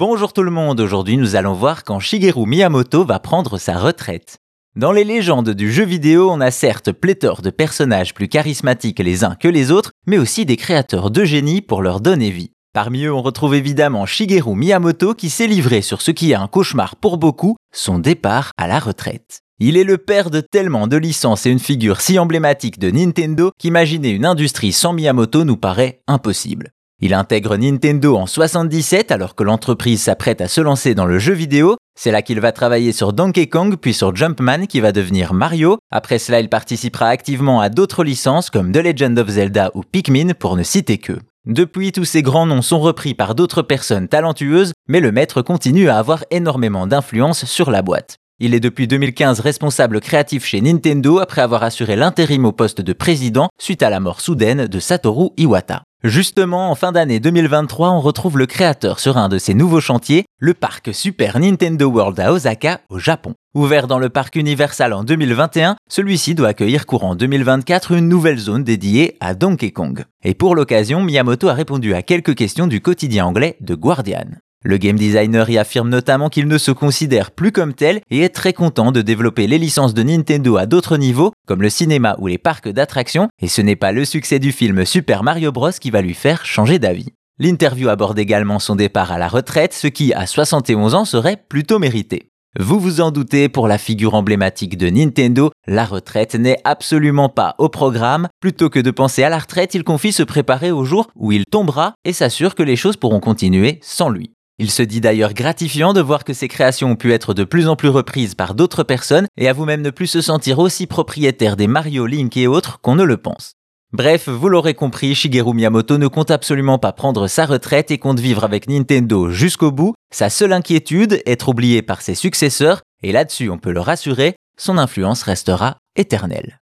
Bonjour tout le monde, aujourd'hui nous allons voir quand Shigeru Miyamoto va prendre sa retraite. Dans les légendes du jeu vidéo, on a certes pléthore de personnages plus charismatiques les uns que les autres, mais aussi des créateurs de génie pour leur donner vie. Parmi eux, on retrouve évidemment Shigeru Miyamoto qui s'est livré sur ce qui est un cauchemar pour beaucoup, son départ à la retraite. Il est le père de tellement de licences et une figure si emblématique de Nintendo qu'imaginer une industrie sans Miyamoto nous paraît impossible. Il intègre Nintendo en 77 alors que l'entreprise s'apprête à se lancer dans le jeu vidéo. C'est là qu'il va travailler sur Donkey Kong puis sur Jumpman qui va devenir Mario. Après cela, il participera activement à d'autres licences comme The Legend of Zelda ou Pikmin pour ne citer que. Depuis, tous ces grands noms sont repris par d'autres personnes talentueuses, mais le maître continue à avoir énormément d'influence sur la boîte. Il est depuis 2015 responsable créatif chez Nintendo après avoir assuré l'intérim au poste de président suite à la mort soudaine de Satoru Iwata. Justement, en fin d'année 2023, on retrouve le créateur sur un de ses nouveaux chantiers, le parc Super Nintendo World à Osaka, au Japon. Ouvert dans le parc Universal en 2021, celui-ci doit accueillir courant 2024 une nouvelle zone dédiée à Donkey Kong. Et pour l'occasion, Miyamoto a répondu à quelques questions du quotidien anglais The Guardian. Le game designer y affirme notamment qu'il ne se considère plus comme tel et est très content de développer les licences de Nintendo à d'autres niveaux, comme le cinéma ou les parcs d'attractions, et ce n'est pas le succès du film Super Mario Bros qui va lui faire changer d'avis. L'interview aborde également son départ à la retraite, ce qui, à 71 ans, serait plutôt mérité. Vous vous en doutez, pour la figure emblématique de Nintendo, la retraite n'est absolument pas au programme. Plutôt que de penser à la retraite, il confie se préparer au jour où il tombera et s'assure que les choses pourront continuer sans lui. Il se dit d'ailleurs gratifiant de voir que ses créations ont pu être de plus en plus reprises par d'autres personnes et à vous-même ne plus se sentir aussi propriétaire des Mario, Link et autres qu'on ne le pense. Bref, vous l'aurez compris, Shigeru Miyamoto ne compte absolument pas prendre sa retraite et compte vivre avec Nintendo jusqu'au bout. Sa seule inquiétude, être oublié par ses successeurs, et là-dessus on peut le rassurer, son influence restera éternelle.